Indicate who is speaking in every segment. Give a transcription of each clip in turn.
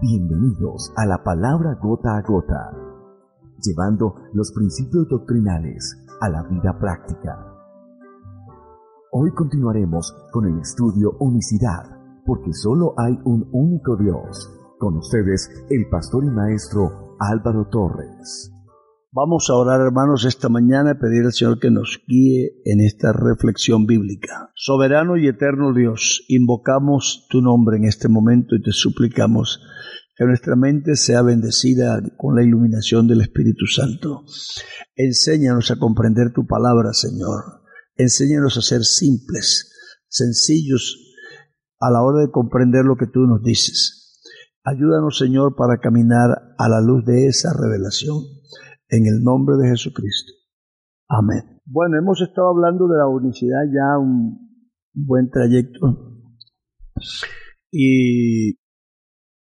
Speaker 1: Bienvenidos a la palabra gota a gota, llevando los principios doctrinales a la vida práctica. Hoy continuaremos con el estudio Unicidad, porque solo hay un único Dios. Con ustedes, el pastor y maestro Álvaro Torres.
Speaker 2: Vamos a orar, hermanos, esta mañana y pedir al Señor que nos guíe en esta reflexión bíblica. Soberano y eterno Dios, invocamos tu nombre en este momento y te suplicamos que nuestra mente sea bendecida con la iluminación del Espíritu Santo. Enséñanos a comprender tu palabra, Señor. Enséñanos a ser simples, sencillos a la hora de comprender lo que tú nos dices. Ayúdanos, Señor, para caminar a la luz de esa revelación en el nombre de Jesucristo. Amén. Bueno, hemos estado hablando de la unicidad ya un buen trayecto. Y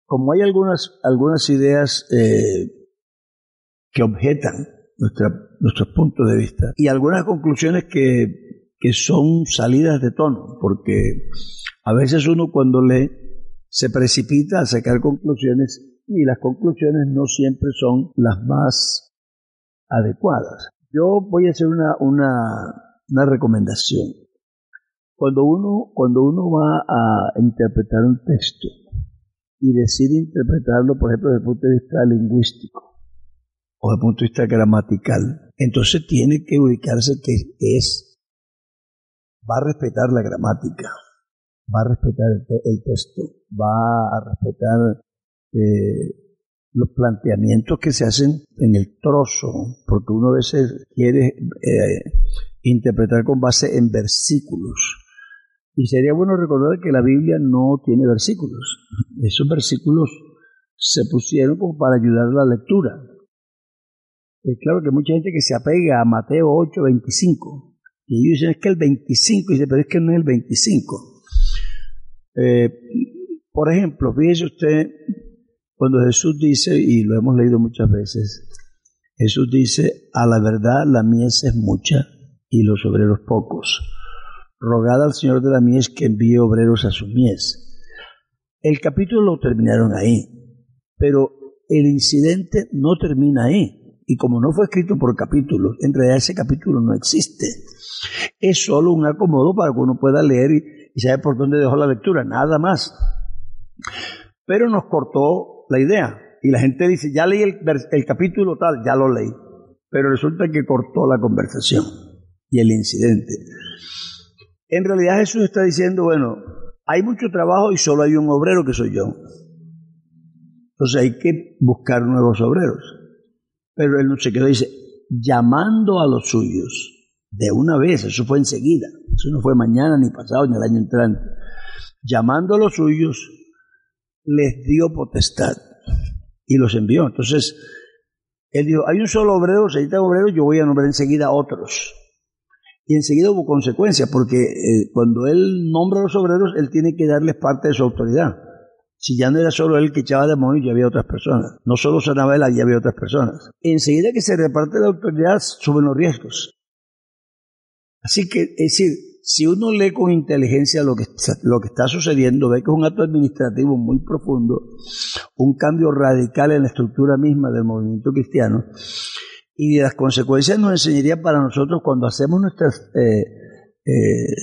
Speaker 2: como hay algunas, algunas ideas eh, que objetan nuestra, nuestros puntos de vista y algunas conclusiones que, que son salidas de tono, porque a veces uno cuando lee se precipita a sacar conclusiones y las conclusiones no siempre son las más adecuadas. Yo voy a hacer una, una, recomendación. Cuando uno, cuando uno va a interpretar un texto y decide interpretarlo, por ejemplo, desde el punto de vista lingüístico o desde el punto de vista gramatical, entonces tiene que ubicarse que es, va a respetar la gramática, va a respetar el, texto, va a respetar eh, los planteamientos que se hacen en el trozo, porque uno a veces quiere eh, interpretar con base en versículos. Y sería bueno recordar que la Biblia no tiene versículos. Esos versículos se pusieron como para ayudar a la lectura. Es claro que mucha gente que se apega a Mateo 8, 25, y ellos dicen es que el 25, y dice, pero es que no es el 25. Eh, por ejemplo, fíjese usted cuando Jesús dice, y lo hemos leído muchas veces, Jesús dice, a la verdad la mies es mucha y los obreros pocos. Rogad al Señor de la mies que envíe obreros a su mies. El capítulo lo terminaron ahí, pero el incidente no termina ahí. Y como no fue escrito por capítulos, en realidad ese capítulo no existe. Es solo un acomodo para que uno pueda leer y, y saber por dónde dejó la lectura, nada más. Pero nos cortó la idea. Y la gente dice, ya leí el, capítulo tal, ya lo leí. Pero resulta que cortó la conversación y el incidente. En realidad Jesús está diciendo, bueno, hay mucho trabajo y solo hay un obrero que soy yo. Entonces hay que buscar nuevos obreros. Pero él no se quedó, dice, llamando a los suyos de una vez, eso fue enseguida, eso no fue mañana ni pasado ni el año entrante. Llamando a los suyos, les dio potestad y los envió. Entonces, él dijo, hay un solo obrero, se necesita obrero, yo voy a nombrar enseguida a otros. Y enseguida hubo consecuencias, porque eh, cuando él nombra a los obreros, él tiene que darles parte de su autoridad. Si ya no era solo él que echaba demonios, ya había otras personas. No solo sanaba ya había otras personas. Enseguida que se reparte la autoridad, suben los riesgos. Así que, es decir, si uno lee con inteligencia lo que, lo que está sucediendo, ve que es un acto administrativo muy profundo, un cambio radical en la estructura misma del movimiento cristiano, y las consecuencias nos enseñaría para nosotros cuando hacemos nuestras, eh, eh,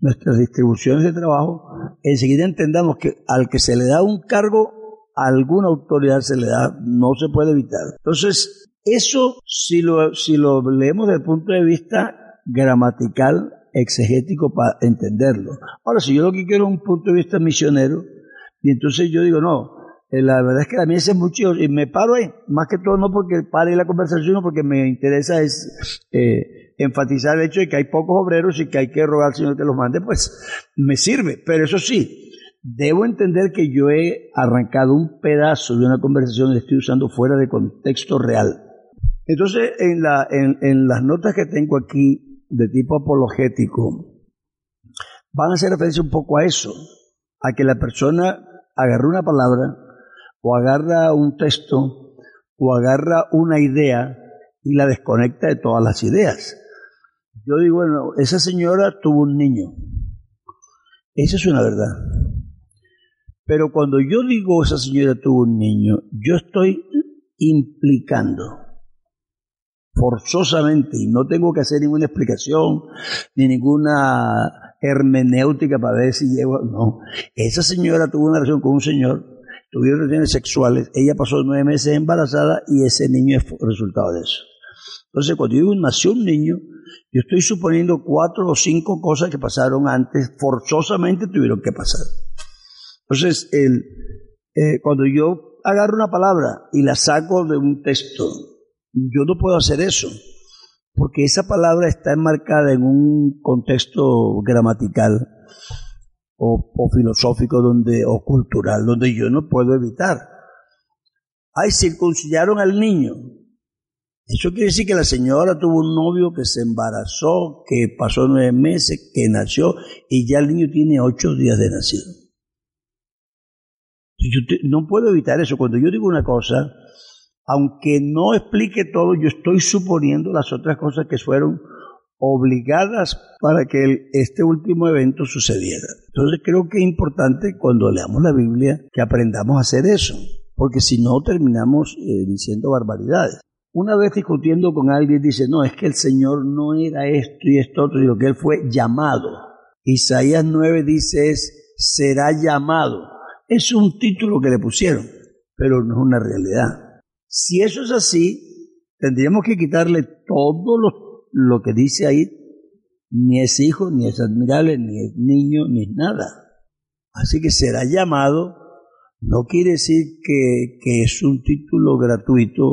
Speaker 2: nuestras distribuciones de trabajo, enseguida entendamos que al que se le da un cargo, alguna autoridad se le da, no se puede evitar. Entonces, eso, si lo, si lo leemos desde el punto de vista gramatical, exegético para entenderlo. Ahora, si yo lo que quiero es un punto de vista misionero, y entonces yo digo, no, eh, la verdad es que a mí es mucho, y me paro ahí, más que todo no porque pare la conversación, porque me interesa es eh, enfatizar el hecho de que hay pocos obreros y que hay que rogar al Señor que los mande, pues me sirve, pero eso sí, debo entender que yo he arrancado un pedazo de una conversación y estoy usando fuera de contexto real. Entonces, en, la, en, en las notas que tengo aquí de tipo apologético, van a hacer referencia un poco a eso, a que la persona agarra una palabra o agarra un texto o agarra una idea y la desconecta de todas las ideas. Yo digo, bueno, esa señora tuvo un niño. Esa es una verdad. Pero cuando yo digo esa señora tuvo un niño, yo estoy implicando forzosamente, y no tengo que hacer ninguna explicación, ni ninguna hermenéutica para ver si llego, no. Esa señora tuvo una relación con un señor, tuvieron relaciones sexuales, ella pasó nueve meses embarazada y ese niño es resultado de eso. Entonces, cuando digo nació un niño, yo estoy suponiendo cuatro o cinco cosas que pasaron antes, forzosamente tuvieron que pasar. Entonces, el, eh, cuando yo agarro una palabra y la saco de un texto, yo no puedo hacer eso, porque esa palabra está enmarcada en un contexto gramatical o, filosófico donde, o cultural, donde yo no puedo evitar. Ay, circuncidaron al niño. Eso quiere decir que la señora tuvo un novio que se embarazó, que pasó nueve meses, que nació y ya el niño tiene ocho días de nacido. Yo no puedo evitar eso. Cuando yo digo una cosa, aunque no explique todo, yo estoy suponiendo las otras cosas que fueron obligadas para que este último evento sucediera. Entonces creo que es importante cuando leamos la Biblia que aprendamos a hacer eso, porque si no terminamos eh, diciendo barbaridades. Una vez discutiendo con alguien dice, no, es que el Señor no era esto y esto otro, lo que él fue llamado. Isaías 9 dice es, será llamado. Es un título que le pusieron, pero no es una realidad. Si eso es así, tendríamos que quitarle todo lo, que dice ahí. Ni es hijo, ni es admirable, ni es niño, ni es nada. Así que será llamado, no quiere decir que, que es un título gratuito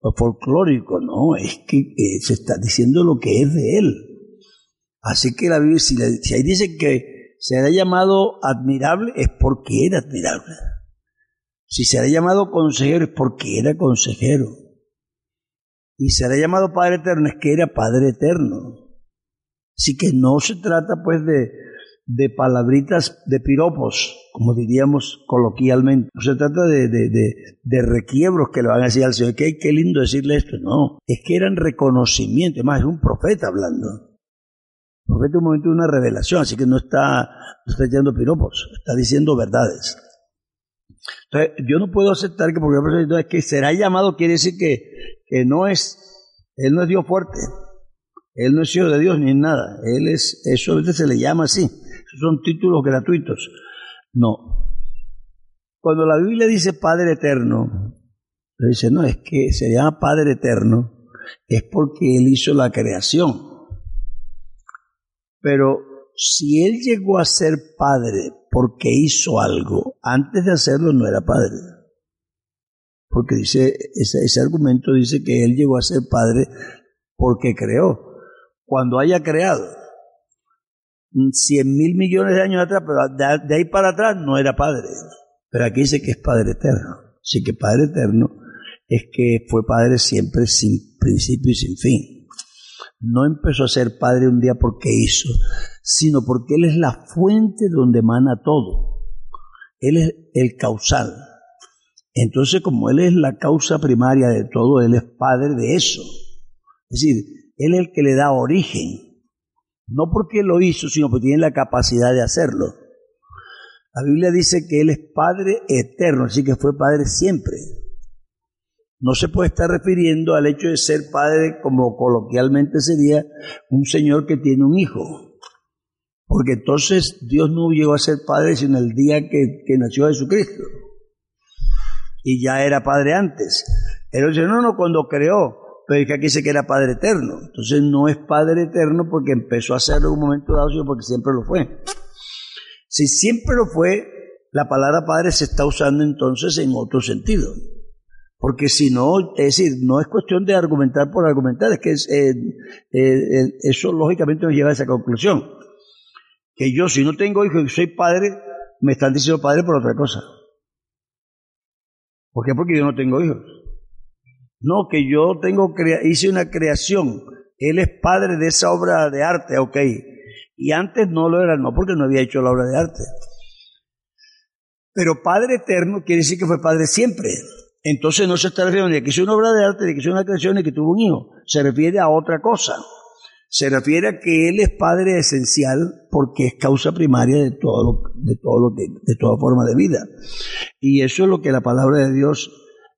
Speaker 2: o folclórico, no, es que, se está diciendo lo que es de él. Así que la Biblia, si, si ahí dice que será llamado admirable, es porque era admirable. Si será llamado consejero es porque era consejero. Y será llamado Padre Eterno es que era Padre Eterno. Así que no se trata pues de, de palabritas de piropos, como diríamos coloquialmente. No se trata de, de, de, requiebros que le van a decir al Señor. ¿Qué, qué lindo decirle esto. No, es que eran reconocimientos. Más, es un profeta hablando. El profeta en un momento de una revelación, así que no está, no está echando piropos, está diciendo verdades. Entonces, yo no puedo aceptar que porque es que será llamado quiere decir que, que no es, él no es Dios fuerte, él no es hijo de Dios ni nada, él es, eso a veces se le llama así, esos son títulos gratuitos. No. Cuando la Biblia dice Padre Eterno, dice, no, es que se llama Padre Eterno, es porque Él hizo la creación. Pero si Él llegó a ser Padre porque hizo algo. Antes de hacerlo no era padre. Porque dice, ese, argumento dice que él llegó a ser padre porque creó. Cuando haya creado, cien mil millones de años atrás, pero de, ahí para atrás no era padre. Pero aquí dice que es Padre Eterno. Así que Padre Eterno es que fue Padre siempre sin principio y sin fin. No empezó a ser Padre un día porque hizo, sino porque Él es la fuente donde emana todo. Él es el causal. Entonces, como Él es la causa primaria de todo, Él es Padre de eso. Es decir, Él es el que le da origen. No porque lo hizo, sino porque tiene la capacidad de hacerlo. La Biblia dice que Él es Padre eterno, así que fue Padre siempre. No se puede estar refiriendo al hecho de ser padre como coloquialmente sería un señor que tiene un hijo. Porque entonces Dios no llegó a ser padre sino el día que, nació Jesucristo. Y ya era padre antes. Pero dice, no, no, cuando creó, pero es que aquí dice que era padre eterno. Entonces no es padre eterno porque empezó a hacerlo en un momento dado, sino porque siempre lo fue. Si siempre lo fue, la palabra padre se está usando entonces en otro sentido. Porque si no, es decir, no es cuestión de argumentar por argumentar, es que eh, eh, eso lógicamente nos lleva a esa conclusión que yo si no tengo hijos y soy padre, me están diciendo padre por otra cosa. ¿Por qué? Porque yo no tengo hijos. No, que yo tengo hice una creación. Él es padre de esa obra de arte, ok. Y antes no lo era, no porque no había hecho la obra de arte. Pero Padre eterno quiere decir que fue Padre siempre. Entonces no se está refiriendo ni que hizo una obra de arte, ni que hizo una creación, ni que tuvo un hijo. Se refiere a otra cosa. Se refiere a que Él es Padre esencial porque es causa primaria de todo de todo lo que, de toda forma de vida. Y eso es lo que la palabra de Dios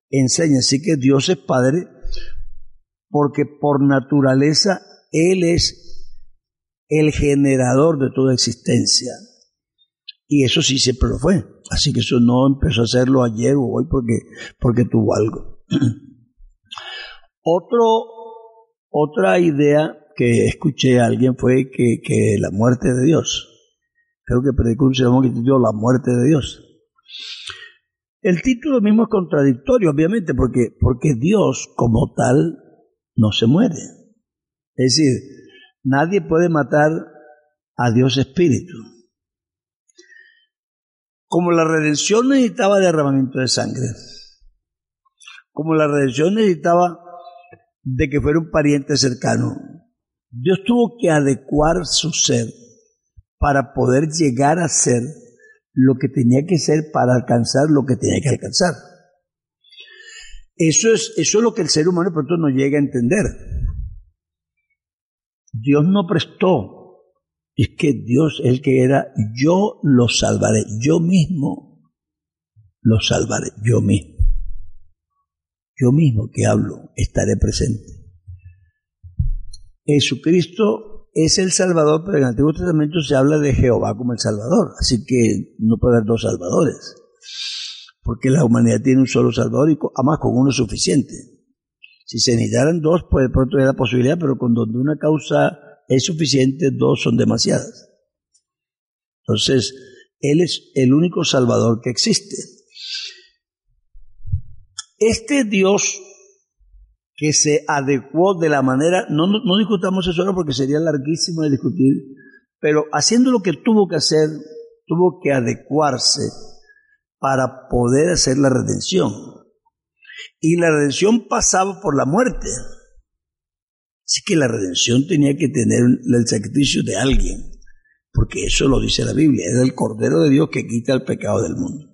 Speaker 2: enseña. Así que Dios es Padre porque por naturaleza Él es el generador de toda existencia. Y eso sí siempre lo fue. Así que eso no empezó a hacerlo ayer o hoy porque, porque tuvo algo. Otra idea que escuché a alguien fue que, que la muerte de Dios. Creo que predicó un sermón que tituló La muerte de Dios. El título mismo es contradictorio, obviamente, porque, porque Dios como tal no se muere. Es decir, nadie puede matar a Dios espíritu. Como la redención necesitaba derramamiento de sangre, como la redención necesitaba de que fuera un pariente cercano, Dios tuvo que adecuar su ser para poder llegar a ser lo que tenía que ser para alcanzar lo que tenía que alcanzar. Eso es, eso es lo que el ser humano pronto no llega a entender. Dios no prestó es que Dios el que era, yo lo salvaré, yo mismo lo salvaré, yo mismo. Yo mismo que hablo, estaré presente. Jesucristo es el Salvador, pero en el Antiguo Testamento se habla de Jehová como el Salvador, así que no puede haber dos Salvadores, porque la humanidad tiene un solo Salvador y además con uno es suficiente. Si se necesitaran dos, pues de pronto hay la posibilidad, pero con donde una causa es suficiente, dos son demasiadas. Entonces, Él es el único Salvador que existe. Este Dios que se adecuó de la manera, no, discutamos eso ahora porque sería larguísimo de discutir, pero haciendo lo que tuvo que hacer, tuvo que adecuarse para poder hacer la redención. Y la redención pasaba por la muerte. Así que la redención tenía que tener el sacrificio de alguien, porque eso lo dice la Biblia, es el Cordero de Dios que quita el pecado del mundo.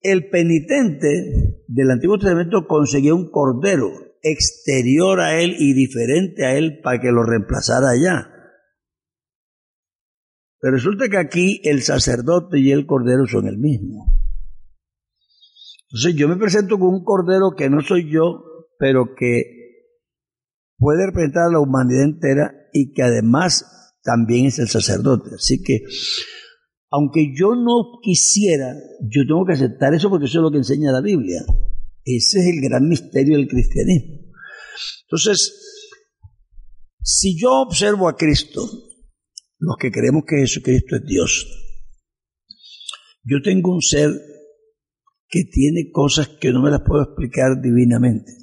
Speaker 2: El penitente del Antiguo Testamento conseguía un cordero exterior a él y diferente a él para que lo reemplazara allá. Pero resulta que aquí el sacerdote y el cordero son el mismo. Entonces yo me presento con un cordero que no soy yo, pero que puede representar a la humanidad entera y que además también es el sacerdote. Así que, aunque yo no quisiera, yo tengo que aceptar eso porque eso es lo que enseña la Biblia. Ese es el gran misterio del cristianismo. Entonces, si yo observo a Cristo, los que creemos que Jesucristo es Dios, yo tengo un ser que tiene cosas que no me las puedo explicar divinamente.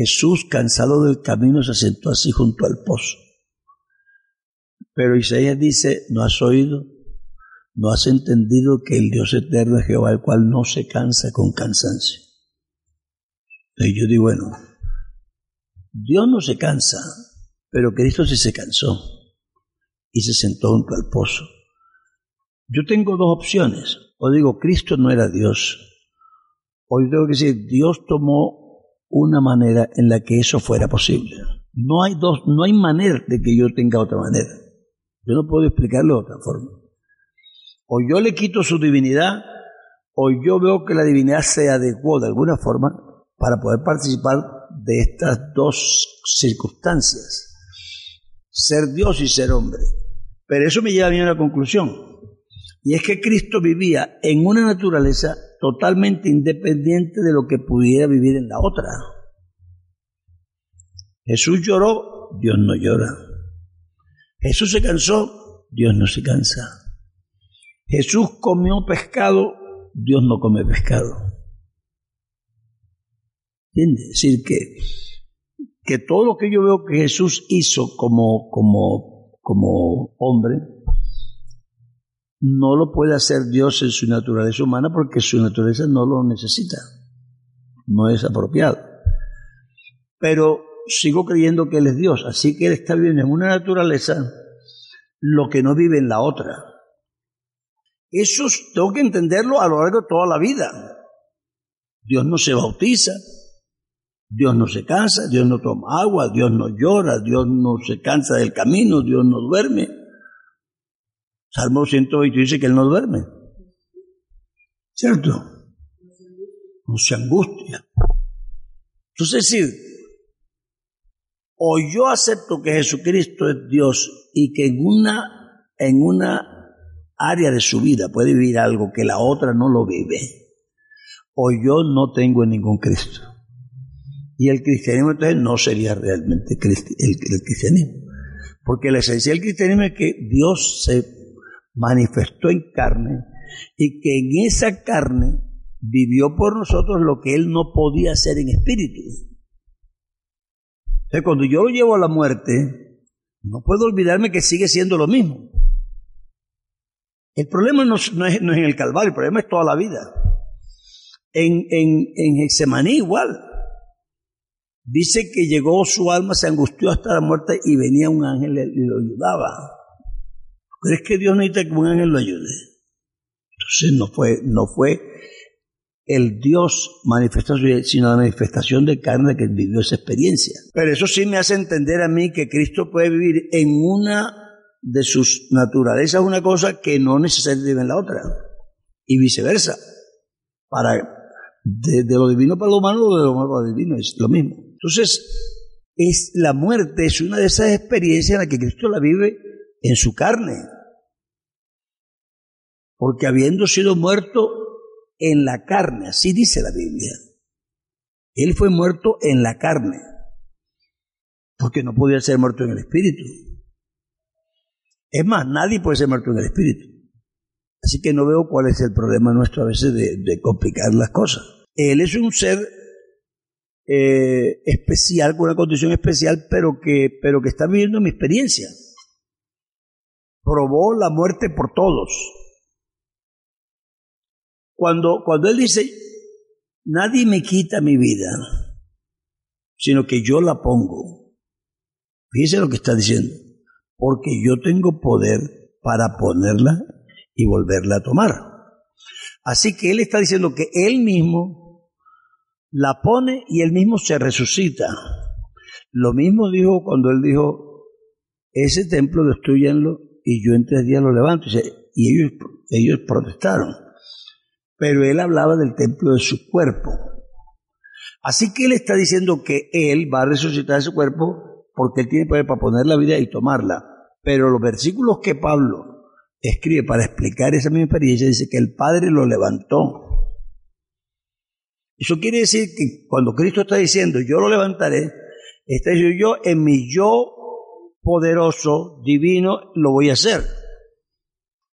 Speaker 2: Jesús, cansado del camino, se sentó así junto al pozo. Pero Isaías dice, ¿no has oído? ¿No has entendido que el Dios eterno es Jehová, el cual no se cansa con cansancio? Y yo digo, bueno, Dios no se cansa, pero Cristo sí se cansó y se sentó junto al pozo. Yo tengo dos opciones. O digo, Cristo no era Dios. O yo tengo que decir, Dios tomó una manera en la que eso fuera posible. No hay dos, no hay manera de que yo tenga otra manera. Yo no puedo explicarlo de otra forma. O yo le quito su divinidad, o yo veo que la divinidad se adecuó de alguna forma para poder participar de estas dos circunstancias. Ser Dios y ser hombre. Pero eso me lleva a mí a una conclusión. Y es que Cristo vivía en una naturaleza totalmente independiente de lo que pudiera vivir en la otra. Jesús lloró, Dios no llora. Jesús se cansó, Dios no se cansa. Jesús comió pescado, Dios no come pescado. ¿Entiendes? Es decir, que, que todo lo que yo veo que Jesús hizo como, como, como hombre, no lo puede hacer Dios en su naturaleza humana porque su naturaleza no lo necesita, no es apropiado. Pero sigo creyendo que Él es Dios, así que Él está viviendo en una naturaleza lo que no vive en la otra. Eso tengo que entenderlo a lo largo de toda la vida. Dios no se bautiza, Dios no se cansa, Dios no toma agua, Dios no llora, Dios no se cansa del camino, Dios no duerme. Salmo 120 dice que Él no duerme. ¿Cierto? No se angustia. Entonces, es o yo acepto que Jesucristo es Dios y que en una, en una área de su vida puede vivir algo que la otra no lo vive, o yo no tengo ningún Cristo. Y el cristianismo entonces no sería realmente el, el cristianismo. Porque la esencia del cristianismo es que Dios se manifestó en carne y que en esa carne vivió por nosotros lo que Él no podía hacer en espíritu. Entonces, cuando yo lo llevo a la muerte, no puedo olvidarme que sigue siendo lo mismo. El problema no, es, en el Calvario, el problema es toda la vida. En, en, en igual. Dice que llegó su alma, se angustió hasta la muerte y venía un ángel y lo ayudaba. ¿Crees que Dios necesita que un ángel lo ayude? Entonces no fue, no fue el Dios manifestado, sino la manifestación de carne que vivió esa experiencia. Pero eso sí me hace entender a mí que Cristo puede vivir en una de sus naturalezas una cosa que no necesariamente vive en la otra. Y viceversa. Para, de, lo divino para lo humano de lo humano para lo divino, es lo mismo. Entonces, es, la muerte es una de esas experiencias en las que Cristo la vive en su carne. Porque habiendo sido muerto en la carne, así dice la Biblia. Él fue muerto en la carne, porque no podía ser muerto en el espíritu. Es más, nadie puede ser muerto en el espíritu. Así que no veo cuál es el problema nuestro a veces de, complicar las cosas. Él es un ser eh, especial, con una condición especial, pero que, pero que está viviendo mi experiencia probó la muerte por todos. Cuando, cuando Él dice, nadie me quita mi vida, sino que yo la pongo. Fíjese lo que está diciendo, porque yo tengo poder para ponerla y volverla a tomar. Así que Él está diciendo que Él mismo la pone y Él mismo se resucita. Lo mismo dijo cuando Él dijo, ese templo destruyanlo y yo en tres días lo levanto. Y ellos, ellos protestaron. Pero él hablaba del templo de su cuerpo. Así que él está diciendo que él va a resucitar su cuerpo porque él tiene poder para poner la vida y tomarla. Pero los versículos que Pablo escribe para explicar esa misma experiencia dice que el Padre lo levantó. Eso quiere decir que cuando Cristo está diciendo yo lo levantaré, está diciendo yo en mi yo poderoso, divino, lo voy a hacer.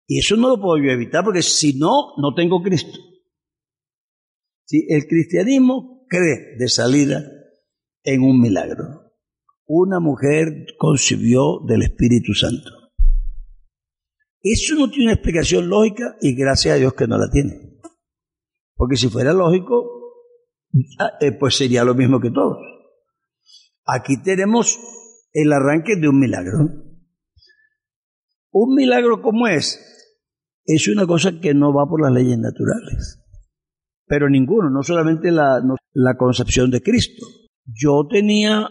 Speaker 2: Y eso no lo puedo yo evitar porque si no, no tengo Cristo. Si el cristianismo cree de salida en un milagro. Una mujer concibió del Espíritu Santo. Eso no tiene una explicación lógica y gracias a Dios que no la tiene. Porque si fuera lógico, ah, eh, pues sería lo mismo que todos. Aquí tenemos el arranque de un milagro. Un milagro como es, es una cosa que no va por las leyes naturales. Pero ninguno, no solamente la, la concepción de Cristo. Yo tenía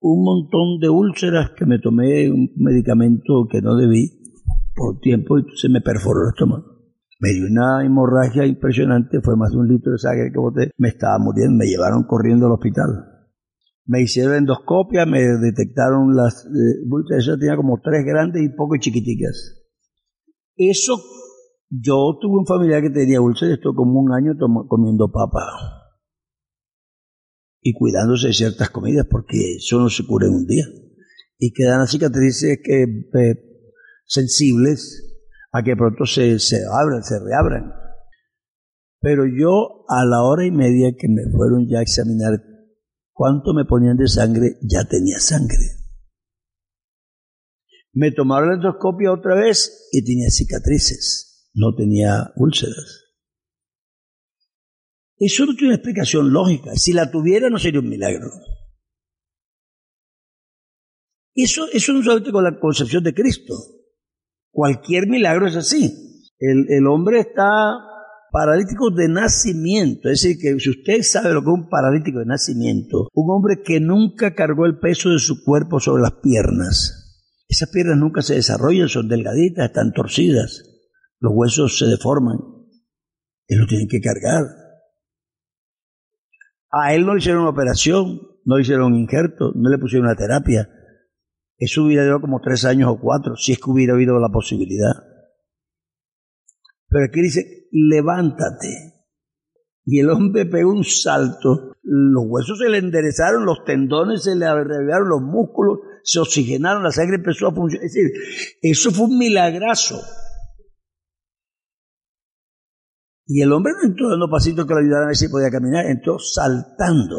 Speaker 2: un montón de úlceras que me tomé un medicamento que no debí por tiempo y se me perforó el estómago. Me dio una hemorragia impresionante, fue más de un litro de sangre que boté, me estaba muriendo, me llevaron corriendo al hospital. Me hicieron endoscopia, me detectaron las eh, eso tenía como tres grandes y poco chiquiticas. Eso, yo tuve un familiar que tenía úlceras, estuvo como un año comiendo papa y cuidándose de ciertas comidas porque eso no se cura en un día. Y quedan las cicatrices que, eh, sensibles a que pronto se, se abran, se reabran. Pero yo a la hora y media que me fueron ya a examinar cuánto me ponían de sangre, ya tenía sangre. Me tomaron la endoscopia otra vez y tenía cicatrices. no tenía úlceras. Eso no tiene una explicación lógica. Si la tuviera no sería un milagro. Eso, eso no solamente con la concepción de Cristo. Cualquier milagro es así. El, el hombre está paralítico de nacimiento. Es decir, que si usted sabe lo que es un paralítico de nacimiento, un hombre que nunca cargó el peso de su cuerpo sobre las piernas. Esas piernas nunca se desarrollan, son delgaditas, están torcidas. Los huesos se deforman. Él lo tiene que cargar. A él no le hicieron una operación, no le hicieron un injerto, no le pusieron una terapia. Eso hubiera durado como tres años o cuatro, si es que hubiera habido la posibilidad. Pero aquí dice, levántate. Y el hombre pegó un salto, los huesos se le enderezaron, los tendones se le arreglaron, los músculos se oxigenaron, la sangre empezó a funcionar. Es decir, eso fue un milagrazo. Y el hombre no entró dando pasitos que lo ayudaran a ver si podía caminar, entró saltando.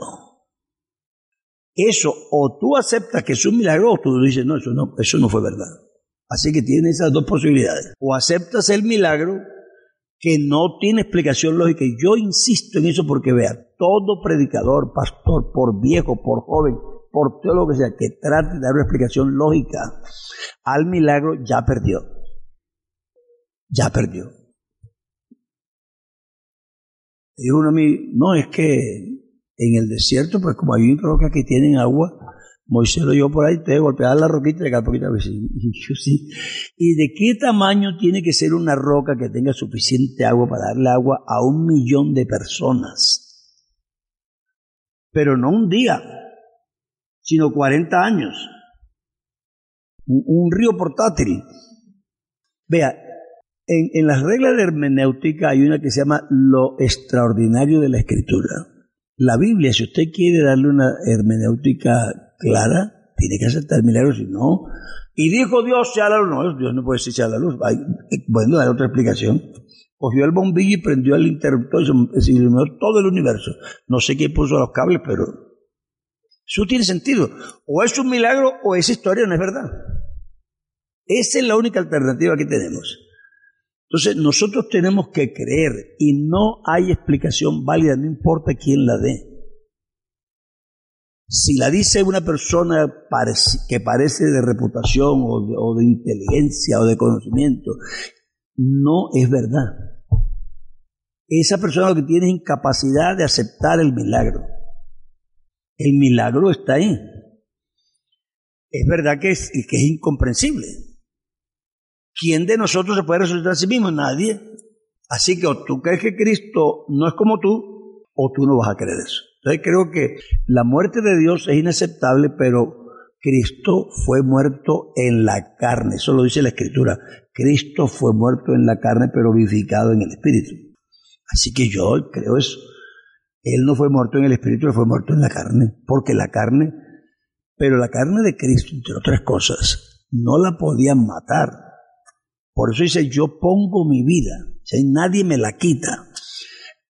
Speaker 2: Eso, o tú aceptas que es un milagro, o tú dices, no, eso no, eso no fue verdad. Así que tienes esas dos posibilidades. O aceptas el milagro que no tiene explicación lógica. Y yo insisto en eso porque vea, todo predicador, pastor, por viejo, por joven, por todo lo que sea, que trate de dar una explicación lógica al milagro, ya perdió. Ya perdió. Dijo uno a mí, no, es que en el desierto, pues como hay rocas que tienen agua, Moisés lo llevó por ahí, te golpeaba la roquita y le poquito Y sí. ¿Y de qué tamaño tiene que ser una roca que tenga suficiente agua para darle agua a un millón de personas? Pero no un día, sino 40 años. Un, un río portátil. Vea, en, las reglas de hermenéutica hay una que se llama lo extraordinario de la escritura. La Biblia, si usted quiere darle una hermenéutica clara, tiene que aceptar milagros, si no. Y dijo Dios, sea la luz. No, Dios no puede decir la luz. bueno, hay otra explicación. Cogió el bombillo y prendió el interruptor y se iluminó todo el universo. No sé quién puso los cables, pero eso tiene sentido. O es un milagro o esa historia no es verdad. Esa es la única alternativa que tenemos. Entonces nosotros tenemos que creer y no hay explicación válida, no importa quién la dé. Si la dice una persona que parece de reputación o de, inteligencia o de conocimiento, no es verdad. Esa persona lo que tiene es incapacidad de aceptar el milagro. El milagro está ahí. Es verdad que es, que es incomprensible. ¿Quién de nosotros se puede resucitar a sí mismo? Nadie. Así que o tú crees que Cristo no es como tú, o tú no vas a creer eso. Entonces creo que la muerte de Dios es inaceptable, pero Cristo fue muerto en la carne. Eso lo dice la Escritura. Cristo fue muerto en la carne, pero vivificado en el Espíritu. Así que yo creo eso. Él no fue muerto en el Espíritu, él fue muerto en la carne. Porque la carne, pero la carne de Cristo, entre otras cosas, no la podían matar por eso dice, yo pongo mi vida, si nadie me la quita.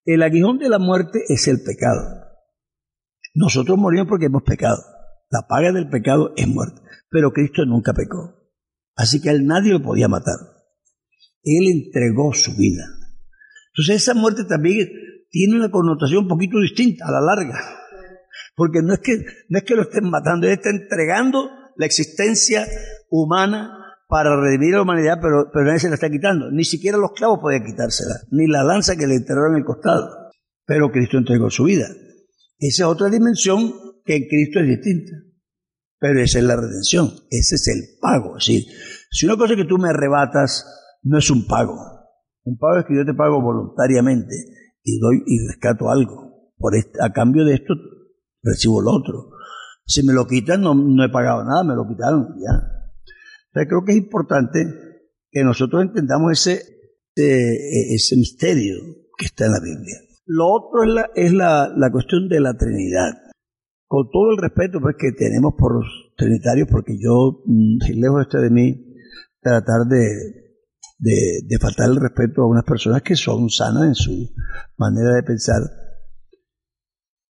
Speaker 2: El aguijón de la muerte es el pecado. Nosotros morimos porque hemos pecado. La paga del pecado es muerte. Pero Cristo nunca pecó. Así que a él nadie lo podía matar. Él entregó su vida. Entonces esa muerte también tiene una connotación un poquito distinta a la larga. Porque no es que, no es que lo estén matando, él está entregando la existencia humana para redimir a la humanidad, pero, pero nadie se la está quitando. Ni siquiera los clavos podían quitársela, ni la lanza que le enterraron en el costado. Pero Cristo entregó su vida. Esa es otra dimensión que en Cristo es distinta. Pero esa es la redención, ese es el pago. Es decir, si una cosa que tú me arrebatas no es un pago, un pago es que yo te pago voluntariamente y doy y rescato algo. Por a cambio de esto recibo lo otro. Si me lo quitan, no, no he pagado nada, me lo quitaron, ya creo que es importante que nosotros entendamos ese, ese, misterio que está en la Biblia. Lo otro es la, es la, cuestión de la Trinidad. Con todo el respeto pues, que tenemos por los trinitarios, porque yo, mm, lejos este de mí, tratar de, de, faltar el respeto a unas personas que son sanas en su manera de pensar.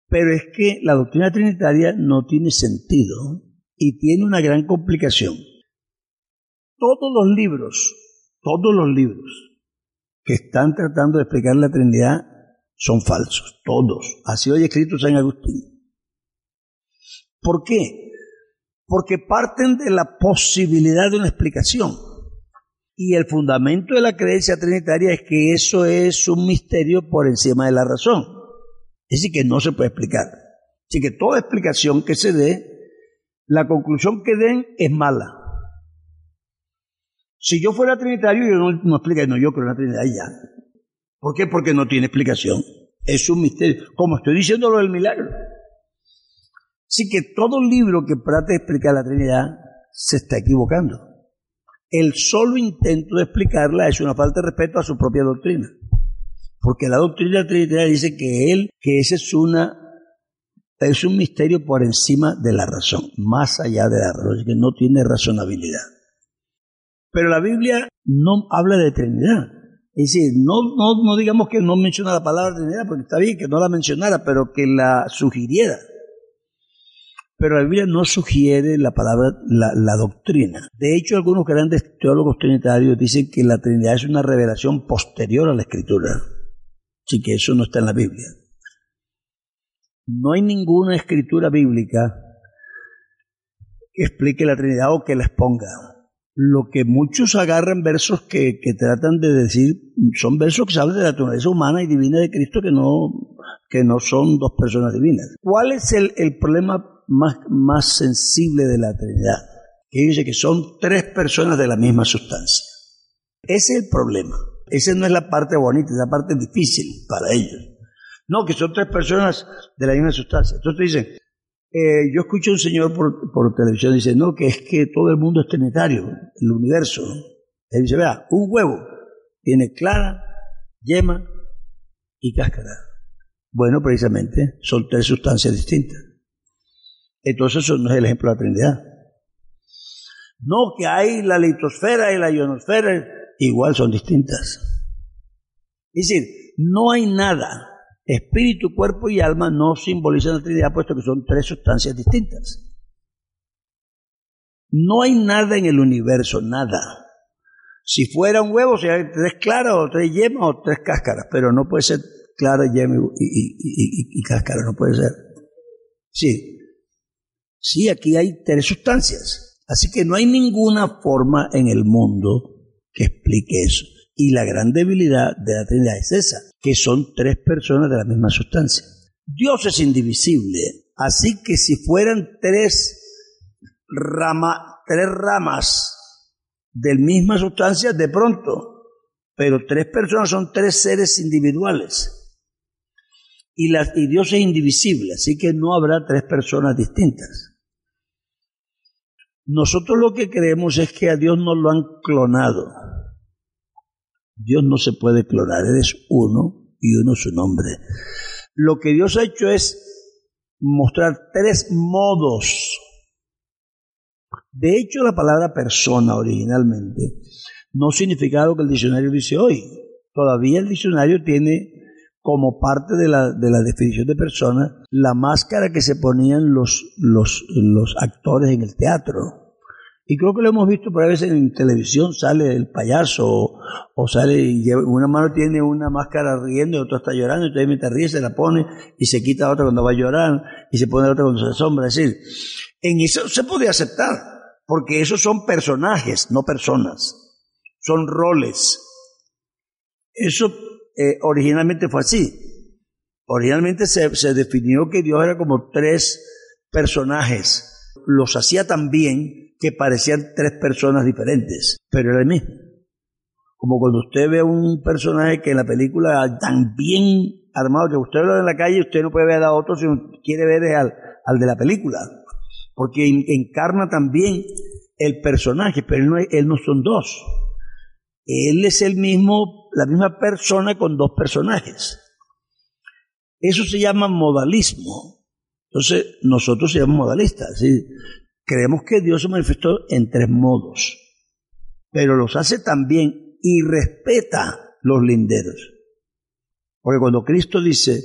Speaker 2: Pero es que la doctrina trinitaria no tiene sentido y tiene una gran complicación todos los libros, todos los libros que están tratando de explicar la Trinidad son falsos, todos. Así hoy escrito San Agustín. ¿Por qué? Porque parten de la posibilidad de una explicación. Y el fundamento de la creencia trinitaria es que eso es un misterio por encima de la razón. Es decir, que no se puede explicar. Así que toda explicación que se dé, la conclusión que den es mala. Si yo fuera trinitario, yo no, no no, yo creo en la Trinidad ya. ¿Por qué? Porque no tiene explicación. Es un misterio. Como estoy diciendo lo del milagro. Así que todo libro que trate de explicar la Trinidad se está equivocando. El solo intento de explicarla es una falta de respeto a su propia doctrina. Porque la doctrina Trinidad dice que él, que ese es una es un misterio por encima de la razón, más allá de la razón, que no tiene razonabilidad. Pero la Biblia no habla de Trinidad. Es decir, no, no, no digamos que no menciona la palabra Trinidad, porque está bien que no la mencionara, pero que la sugiriera. Pero la Biblia no sugiere la palabra, la, la doctrina. De hecho, algunos grandes teólogos trinitarios dicen que la Trinidad es una revelación posterior a la Escritura. Así que eso no está en la Biblia. No hay ninguna escritura bíblica que explique la Trinidad o que la exponga. Lo que muchos agarran versos que, que tratan de decir son versos que hablan de la naturaleza humana y divina de Cristo que no, que no son dos personas divinas. ¿Cuál es el, el problema más, más sensible de la Trinidad? Que dice que son tres personas de la misma sustancia. Ese es el problema. Esa no es la parte bonita, es la parte difícil para ellos. No, que son tres personas de la misma sustancia. Entonces dicen, eh, yo escucho a un señor por, por televisión dice, no, que es que todo el mundo es trinitario, el universo. Él dice, vea, un huevo tiene clara, yema y cáscara. Bueno, precisamente, son tres sustancias distintas. Entonces eso no es el ejemplo de la Trinidad. No, que hay la litosfera y la ionosfera, igual son distintas. Es decir, no hay nada Espíritu, cuerpo y alma no simbolizan la Trinidad, puesto que son tres sustancias distintas. No hay nada en el universo, nada. Si fuera un huevo, sería tres claras o tres yemas o tres cáscaras, pero no puede ser clara, yema y, y, cáscara, no puede ser. Sí, sí, aquí hay tres sustancias. Así que no hay ninguna forma en el mundo que explique eso. Y la gran debilidad de la Trinidad es esa, que son tres personas de la misma sustancia. Dios es indivisible, así que si fueran tres, rama, tres ramas de misma sustancia, de pronto, pero tres personas son tres seres individuales. Y, la, y Dios es indivisible, así que no habrá tres personas distintas. Nosotros lo que creemos es que a Dios nos lo han clonado. Dios no se puede clonar, Él es uno y uno su nombre. Lo que Dios ha hecho es mostrar tres modos. De hecho, la palabra persona originalmente no significaba lo que el diccionario dice hoy. Todavía el diccionario tiene como parte de la, de la definición de persona la máscara que se ponían los, los, los actores en el teatro. Y creo que lo hemos visto por a veces en televisión, sale el payaso o, sale y una mano tiene una máscara riendo y otra está llorando, y entonces mientras ríe se la pone y se quita otra cuando va a llorar y se pone otra cuando se asombra. Es decir, en eso se puede aceptar, porque esos son personajes, no personas, son roles. Eso eh, originalmente fue así. Originalmente se, se definió que Dios era como tres personajes. Los hacía también que parecían tres personas diferentes, pero era el mismo. Como cuando usted ve un personaje que en la película tan bien armado que usted lo ve en la calle, usted no puede ver a otro, sino quiere ver al, al de la película, porque encarna también el personaje, pero él él no son dos. Él es el mismo, la misma persona con dos personajes. Eso se llama modalismo. Entonces, nosotros se llamamos modalistas. Creemos que Dios se manifestó en tres modos, pero los hace también y respeta los linderos. Porque cuando Cristo dice,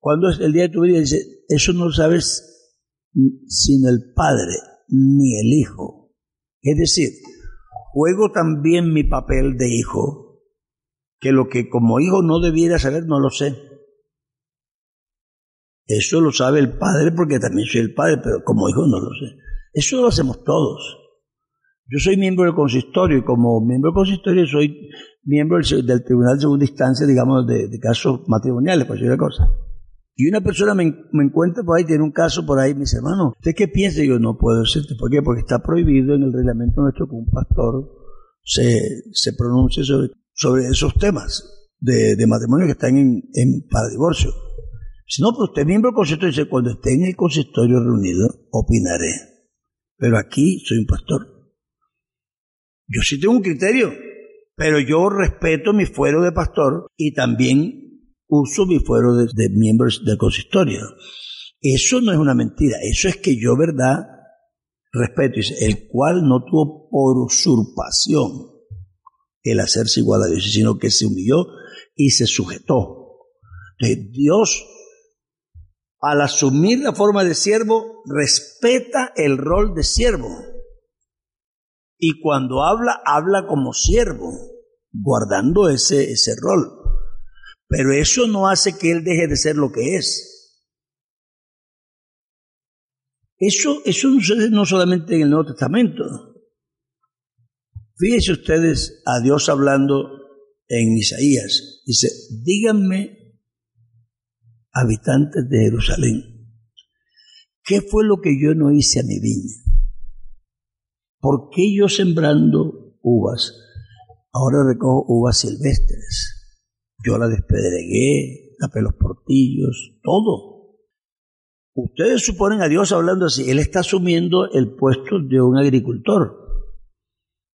Speaker 2: cuando es el día de tu vida, dice, eso no lo sabes sin el Padre ni el Hijo. Es decir, juego también mi papel de hijo, que lo que como hijo no debiera saber, no lo sé. Eso lo sabe el padre porque también soy el padre, pero como hijo no lo sé. Eso lo hacemos todos. Yo soy miembro del consistorio y como miembro del consistorio soy miembro del, Tribunal de Segunda Instancia, digamos, de, casos matrimoniales, por cosa. Y una persona me, encuentra por ahí, tiene un caso por ahí, me dice, hermano, ¿usted qué piensa? Y yo no puedo decirte. ¿Por qué? Porque está prohibido en el reglamento nuestro que un pastor se, se pronuncie sobre, sobre esos temas de, matrimonio que están en, para divorcio. No, pues usted es miembro del consistorio, dice, cuando esté en el consistorio reunido, opinaré. Pero aquí soy un pastor. Yo sí tengo un criterio, pero yo respeto mi fuero de pastor y también uso mi fuero de, miembros del consistorio. Eso no es una mentira, eso es que yo, verdad, respeto, el cual no tuvo por usurpación el hacerse igual a Dios, sino que se humilló y se sujetó. Entonces, Dios, al asumir la forma de siervo, respeta el rol de siervo. Y cuando habla, habla como siervo, guardando ese, ese rol. Pero eso no hace que él deje de ser lo que es. Eso, eso no sucede no solamente en el Nuevo Testamento. Fíjense ustedes a Dios hablando en Isaías. Dice, díganme, habitantes de Jerusalén, ¿qué fue lo que yo no hice a mi viña? ¿Por qué yo sembrando uvas, ahora recojo uvas silvestres? Yo la despedregué, tapé los portillos, todo. Ustedes suponen a Dios hablando así. Él está asumiendo el puesto de un agricultor.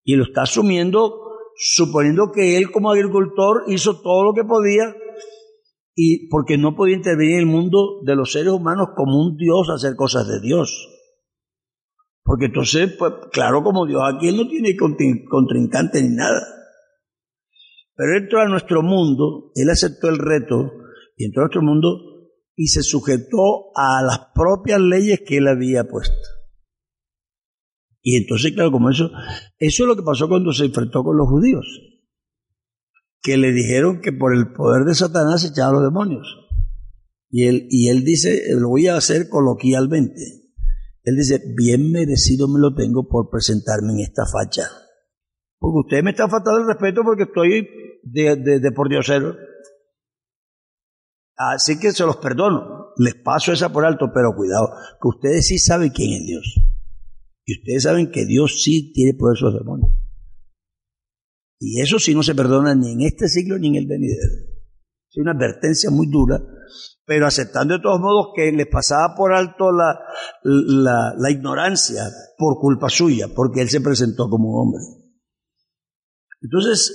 Speaker 2: Y lo está asumiendo suponiendo que él como agricultor hizo todo lo que podía y porque no podía intervenir en el mundo de los seres humanos como un Dios hacer cosas de Dios. Porque entonces, pues claro, como Dios aquí él no tiene contrincante ni nada. Pero entró a nuestro mundo, él aceptó el reto y entró a nuestro mundo y se sujetó a las propias leyes que él había puesto. Y entonces, claro, como eso, eso es lo que pasó cuando se enfrentó con los judíos, que le dijeron que por el poder de Satanás se echaban los demonios. Y él, y él dice, lo voy a hacer coloquialmente. Él dice, bien merecido me lo tengo por presentarme en esta facha. Porque usted me está faltando el respeto porque estoy de, de, por diosero. Así que se los perdono, les paso esa por alto, pero cuidado, que ustedes sí saben quién es Dios. Y ustedes saben que Dios sí tiene poder sobre los demonios. Y eso sí no se perdona ni en este siglo ni en el venidero. Es una advertencia muy dura, pero aceptando de todos modos que les pasaba por alto la, la, ignorancia por culpa suya, porque él se presentó como hombre. Entonces,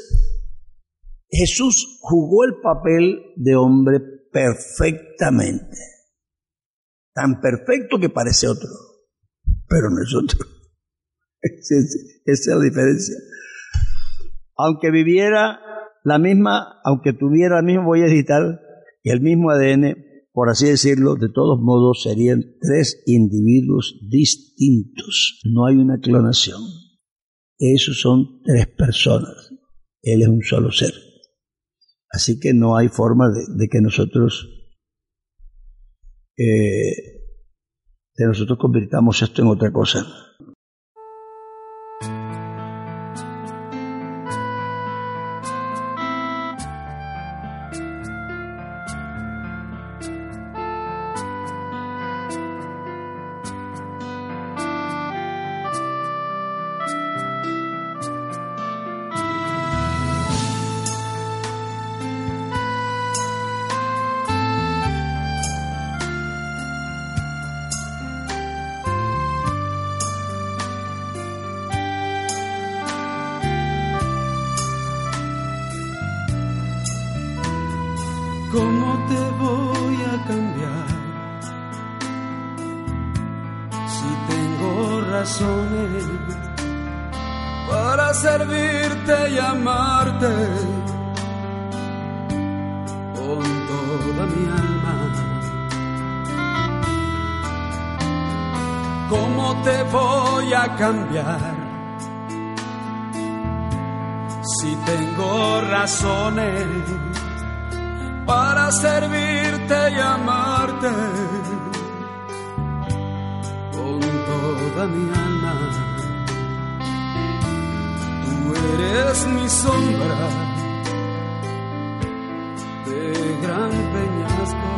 Speaker 2: Jesús jugó el papel de hombre perfectamente. Tan perfecto que parece otro, pero no es otro. Esa es la diferencia. Aunque viviera la misma, aunque tuviera el mismo voy a editar y el mismo ADN, por así decirlo, de todos modos serían tres individuos distintos. No hay una clonación. Esos son tres personas. Él es un solo ser. Así que no hay forma de, que nosotros eh, de nosotros convirtamos esto en otra cosa.
Speaker 3: Tengo razones para servirte y amarte con toda mi alma. Tú eres mi sombra de gran peñasco.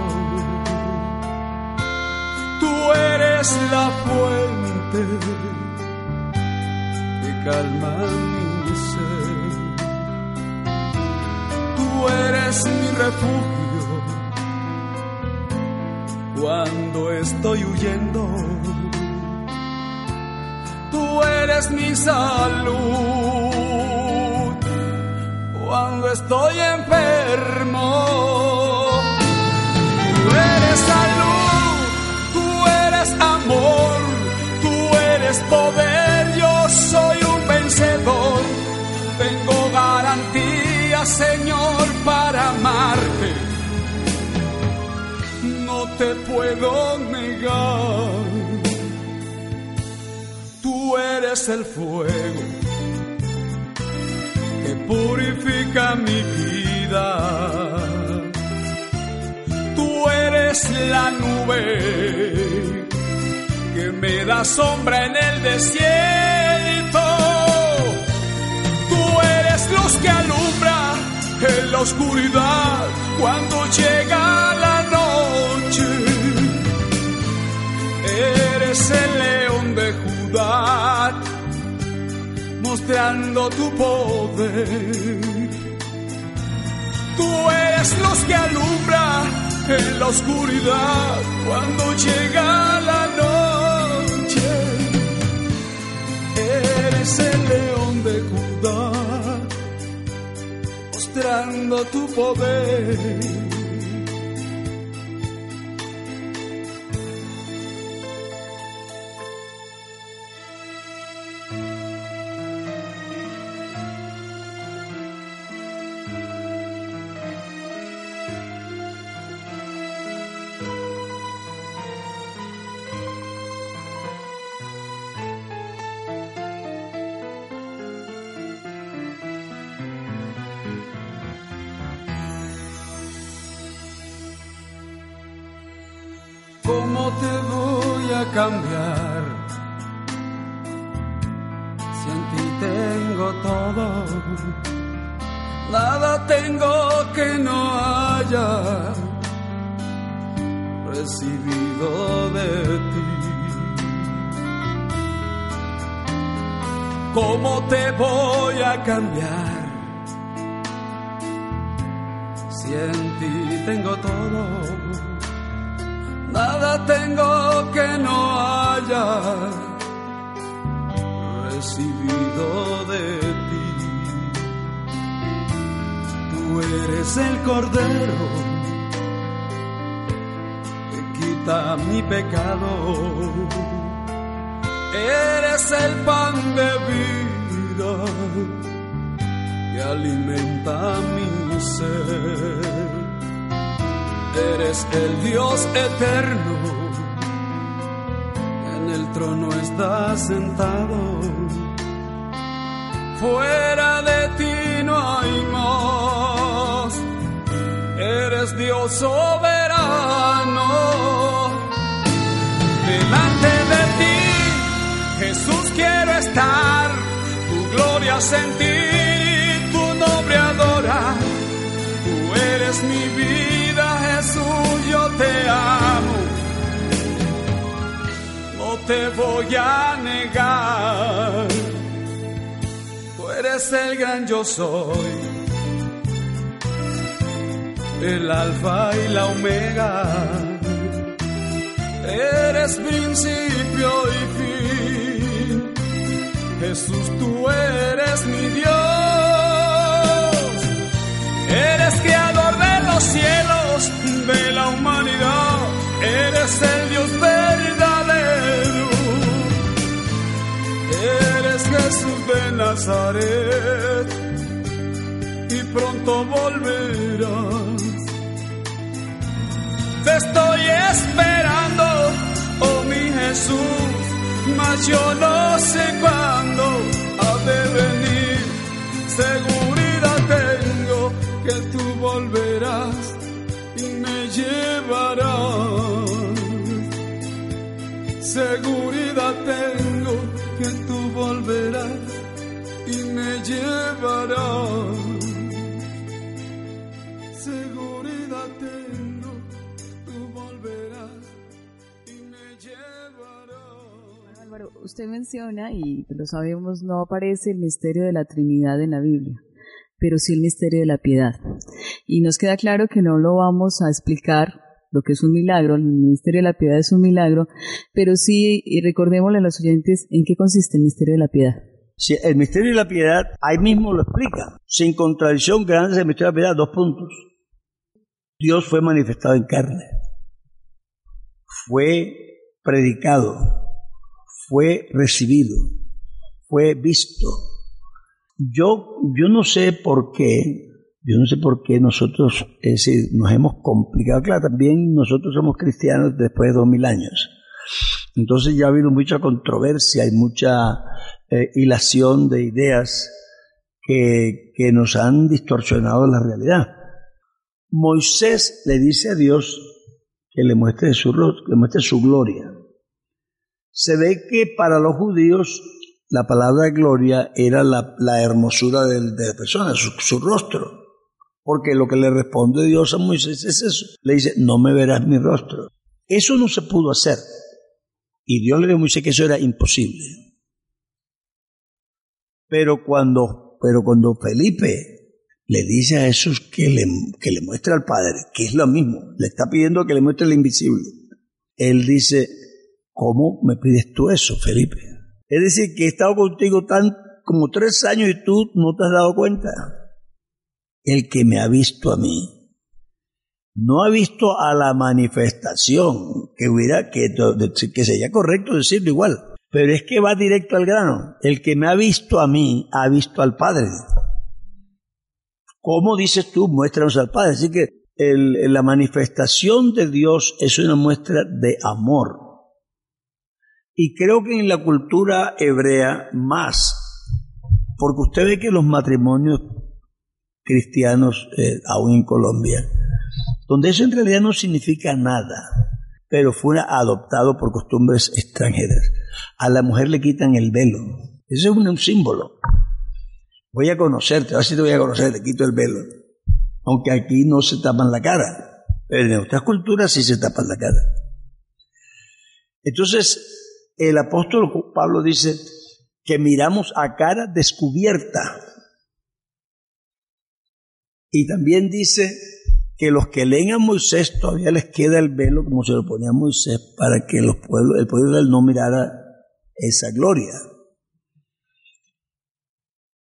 Speaker 3: Tú eres la fuente que calma Eres mi refugio cuando estoy huyendo. Tú eres mi salud cuando estoy enfermo. Tú eres salud, tú eres amor, tú eres poder, Señor, para amarte. No te puedo negar. Tú eres el fuego que purifica mi vida. Tú eres la nube que me da sombra en el desierto. Tú eres luz que alumbra en la oscuridad cuando llega la noche. Eres el león de Judá mostrando tu poder. Tú eres luz que alumbra en la oscuridad cuando llega la noche. Eres el león de Judá, mostrando tu poder. Recibido de ti. Tú eres el cordero que quita mi pecado. Eres el pan de vida que alimenta mi ser. Eres el Dios eterno, en el trono estás sentado. Fuera de ti no hay más. Eres Dios soberano. Delante de ti, Jesús, quiero estar. Tu gloria sentir, tu nombre adorar. Tú eres mi vida, Jesús, yo te amo. No te voy a negar. Eres el gran yo soy. El alfa y la omega. Eres principio y fin. Jesús, tú eres mi Dios. Eres creador de los cielos, de la humanidad. Eres el Dios verdadero. Jesús de Nazaret. Y pronto volverás. Te estoy esperando, oh mi Jesús, mas yo no sé cuándo ha de venir. Seguro tú volverás y me llevarás. Seguridad tengo que y me tengo, tú volverás y me llevarás.
Speaker 4: Álvaro, usted menciona, y lo sabemos, no aparece el misterio de la Trinidad en la Biblia pero sí el misterio de la piedad. Y nos queda claro que no lo vamos a explicar lo que es un milagro, el misterio de la piedad es un milagro, pero sí, y recordémosle a los oyentes en qué consiste el misterio de la piedad.
Speaker 2: El misterio de la piedad, ahí mismo lo explica. Sin contradicción, grande el misterio de la piedad, dos puntos. Dios fue manifestado en carne, fue predicado, fue recibido, fue visto, yo, yo no sé por qué, yo no sé por qué nosotros nos hemos complicado. Claro, también nosotros somos cristianos después de dos mil años. Entonces ya ha habido mucha controversia y mucha eh, hilación de ideas que, que nos han distorsionado la realidad. Moisés le dice a Dios que le muestre su, que le muestre su gloria. Se ve que para los judíos la palabra gloria era la, hermosura de, la persona, su, rostro. Porque lo que le responde Dios a Moisés es eso. Le dice, no me verás mi rostro. Eso no se pudo hacer. Y Dios le dijo a Moisés que eso era imposible. Pero cuando, pero cuando Felipe le dice a Jesús que le, que le muestre al Padre, que es lo mismo, le está pidiendo que le muestre el invisible. Él dice, ¿cómo me pides tú eso, Felipe? Es decir, que he estado contigo tan como tres años y tú no te has dado cuenta. El que me ha visto a mí no ha visto a la manifestación, que hubiera que, que sería correcto decirlo igual, pero es que va directo al grano. El que me ha visto a mí ha visto al Padre. ¿Cómo dices tú? Muéstranos al Padre. Así que la manifestación de Dios es una muestra de amor. Y creo que en la cultura hebrea más, porque usted ve que los matrimonios cristianos, eh, aún en Colombia, donde eso en realidad no significa nada, pero fue adoptado por costumbres extranjeras. A la mujer le quitan el velo. Eso es un, símbolo. Voy a conocerte, ahora sí te voy a conocer, le quito el velo. Aunque aquí no se tapan la cara, pero en otras culturas sí se tapan la cara. Entonces, el apóstol Pablo dice que miramos a cara descubierta. Y también dice que los que leen a Moisés todavía les queda el velo como se lo ponía Moisés para que los pueblos, el pueblo no mirara esa gloria.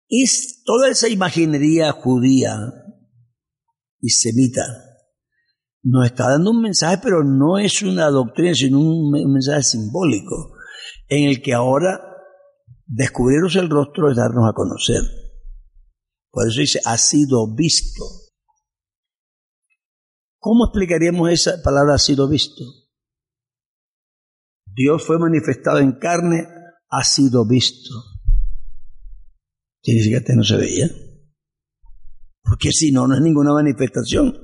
Speaker 2: Y toda esa imaginería judía y semita nos está dando un mensaje, pero no es una doctrina, sino un mensaje simbólico en el que ahora descubrirnos el rostro es darnos a conocer. Por eso dice, ha sido visto. ¿Cómo explicaríamos esa palabra ha sido visto? Dios fue manifestado en carne, ha sido visto. Significa que no se veía. Porque si no, no es ninguna manifestación.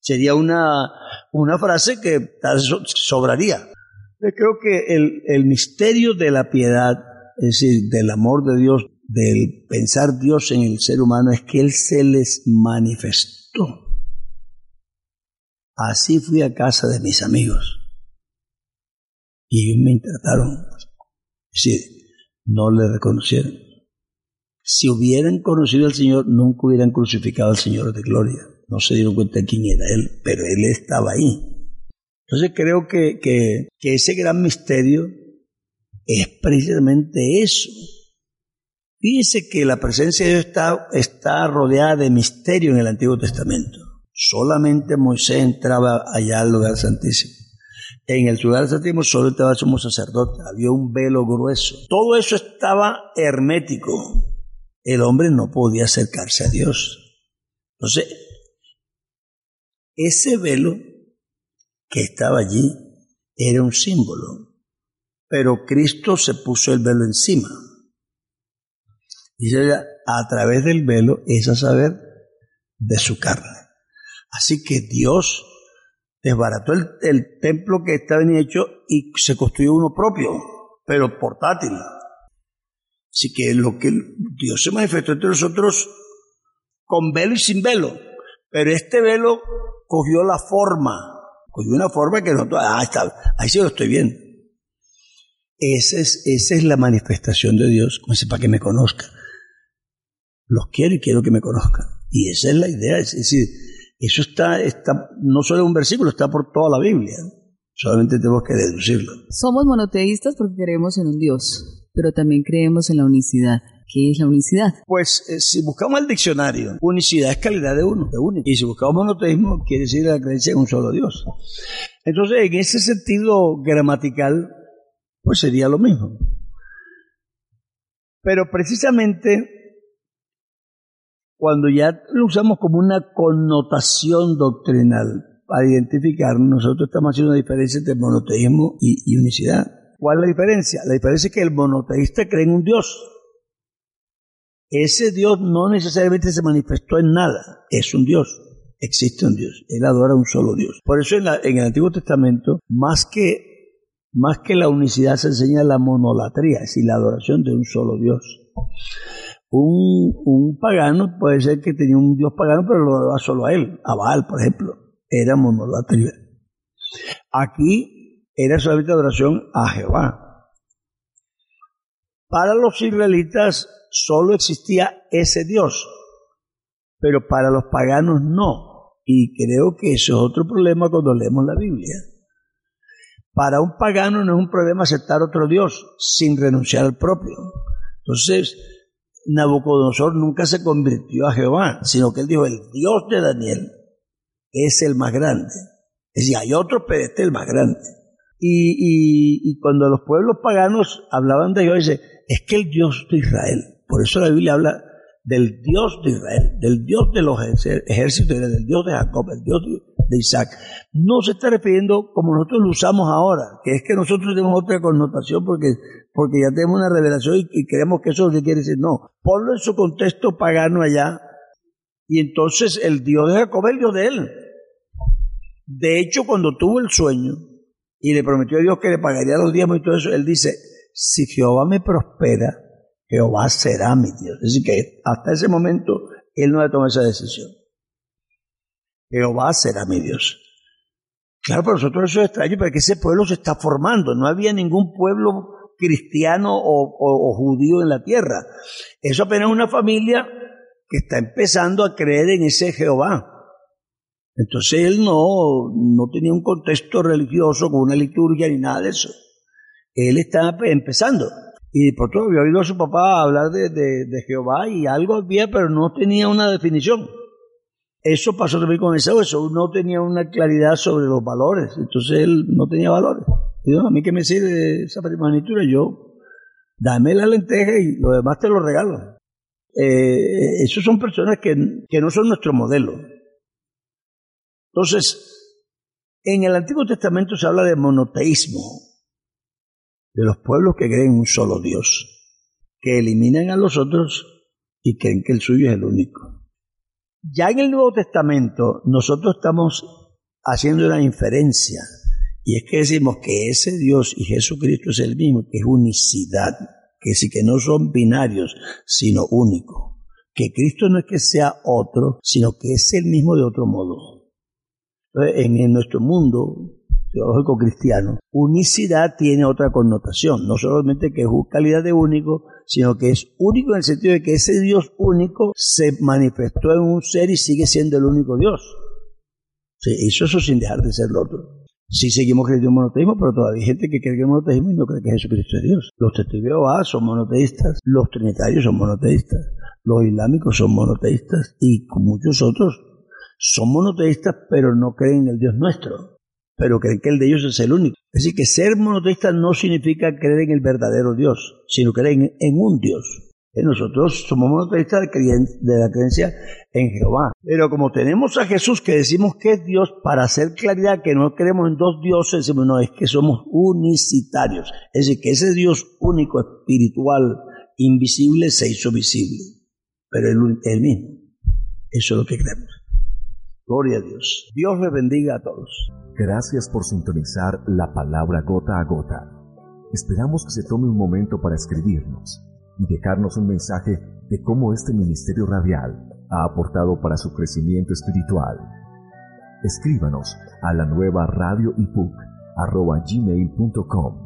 Speaker 2: Sería una, una frase que sobraría. Yo creo que el, el misterio de la piedad, es decir, del amor de Dios, del pensar Dios en el ser humano, es que Él se les manifestó. Así fui a casa de mis amigos y ellos me trataron. Es decir, no le reconocieron. Si hubieran conocido al Señor, nunca hubieran crucificado al Señor de gloria. No se dieron cuenta de quién era Él, pero Él estaba ahí. Entonces creo que, que, ese gran misterio es precisamente eso. Fíjense que la presencia de Dios está, rodeada de misterio en el Antiguo Testamento. Solamente Moisés entraba allá al lugar santísimo. En el lugar santísimo solo estaba sumo sacerdote, había un velo grueso. Todo eso estaba hermético. El hombre no podía acercarse a Dios. Entonces, ese velo que estaba allí era un símbolo, pero Cristo se puso el velo encima. Y a través del velo es a saber de su carne. Así que Dios desbarató el, el templo que estaba bien hecho y se construyó uno propio, pero portátil. Así que lo que Dios se manifestó entre nosotros con velo y sin velo, pero este velo cogió la forma, cogió una forma que nosotros, ah, está, ahí sí lo estoy viendo. Esa es, esa es la manifestación de Dios, como dice, para que me conozca. Los quiero y quiero que me conozcan. Y esa es la idea, es decir, eso está, está no solo en un versículo, está por toda la Biblia. Solamente tenemos que deducirlo.
Speaker 4: Somos monoteístas porque creemos en un Dios, pero también creemos en la unicidad. ¿Qué es la unicidad?
Speaker 2: Pues eh, si buscamos el diccionario, unicidad es calidad de uno, de único. Y si buscamos monoteísmo, quiere decir la creencia en un solo Dios. Entonces, en ese sentido gramatical, pues sería lo mismo. Pero precisamente cuando ya lo usamos como una connotación doctrinal para identificar, nosotros estamos haciendo una diferencia entre monoteísmo y, unicidad. ¿Cuál es la diferencia? La diferencia es que el monoteísta cree en un Dios. Ese Dios no necesariamente se manifestó en nada, es un Dios. Existe un Dios, él adora un solo Dios. Por eso en, en el Antiguo Testamento, más que, más que la unicidad, se enseña la monolatría, es decir, la adoración de un solo Dios. Un, un, pagano puede ser que tenía un dios pagano, pero lo adoraba solo a él, a Baal, por ejemplo. Era monolatría. Aquí era solamente adoración a Jehová. Para los israelitas solo existía ese Dios, pero para los paganos no. Y creo que eso es otro problema cuando leemos la Biblia. Para un pagano no es un problema aceptar otro Dios sin renunciar al propio. Entonces, Nabucodonosor nunca se convirtió a Jehová, sino que él dijo, el Dios de Daniel es el más grande. Es decir, hay otro, pero este es el más grande. Y, cuando los pueblos paganos hablaban de Dios, dice, es que el Dios de Israel, por eso la Biblia habla del Dios de Israel, del Dios de los ejércitos, del Dios de Jacob, el Dios de Isaac. No se está refiriendo como nosotros lo usamos ahora, que es que nosotros tenemos otra connotación porque, porque ya tenemos una revelación y, creemos que eso es lo que quiere decir. No, ponlo en su contexto pagano allá y entonces el Dios de Jacob es el Dios de él. De hecho, cuando tuvo el sueño y le prometió a Dios que le pagaría los diezmos y todo eso, él dice, si Jehová me prospera, Jehová será mi Dios. Es decir, que hasta ese momento él no había tomado esa decisión. Jehová será mi Dios. Claro, para nosotros eso es extraño porque ese pueblo se está formando. No había ningún pueblo cristiano o, judío en la tierra. Eso apenas una familia que está empezando a creer en ese Jehová. Entonces él no, no tenía un contexto religioso con una liturgia ni nada de eso. Él estaba empezando. Y por todo había oído a su papá hablar de, de, Jehová y algo había, pero no tenía una definición. Eso pasó también con Esaú, eso no tenía una claridad sobre los valores, entonces él no tenía valores. Y a mí que me sirve esa primogenitura, yo dame la lenteja y lo demás te lo regalo. Eh, esos son personas que, que no son nuestro modelo. Entonces, en el Antiguo Testamento se habla de monoteísmo, de los pueblos que creen en un solo Dios, que eliminan a los otros y creen que el suyo es el único. Ya en el Nuevo Testamento nosotros estamos haciendo una inferencia y es que decimos que ese Dios y Jesucristo es el mismo, que es unicidad, que sí que no son binarios, sino único, que Cristo no es que sea otro, sino que es el mismo de otro modo. En, en nuestro mundo teológico cristiano, unicidad tiene otra connotación, no solamente que es calidad de único, sino que es único en el sentido de que ese Dios único se manifestó en un ser y sigue siendo el único Dios. Sí, eso, eso sin dejar de ser lo otro. Sí seguimos creyendo en monoteísmo, pero todavía hay gente que cree en monoteísmo y no cree que Jesucristo es Dios. Los testigos son monoteístas, los trinitarios son monoteístas, los islámicos son monoteístas y muchos otros son monoteístas pero no creen en el Dios nuestro pero creen que el de ellos es el único. Es decir, que ser monoteísta no significa creer en el verdadero Dios, sino creer en, un Dios. Nosotros somos monoteístas de la creencia en Jehová. Pero como tenemos a Jesús que decimos que es Dios, para hacer claridad que no creemos en dos dioses, decimos, no, es que somos unicitarios. Es decir, que ese Dios único, espiritual, invisible, se hizo visible. Pero el, el mismo. Eso es lo que queremos. Gloria a Dios. Dios le bendiga a todos.
Speaker 1: Gracias por sintonizar la palabra gota a gota. Esperamos que se tome un momento para escribirnos y dejarnos un mensaje de cómo este ministerio radial ha aportado para su crecimiento espiritual. Escríbanos a la nueva radio arroba gmail.com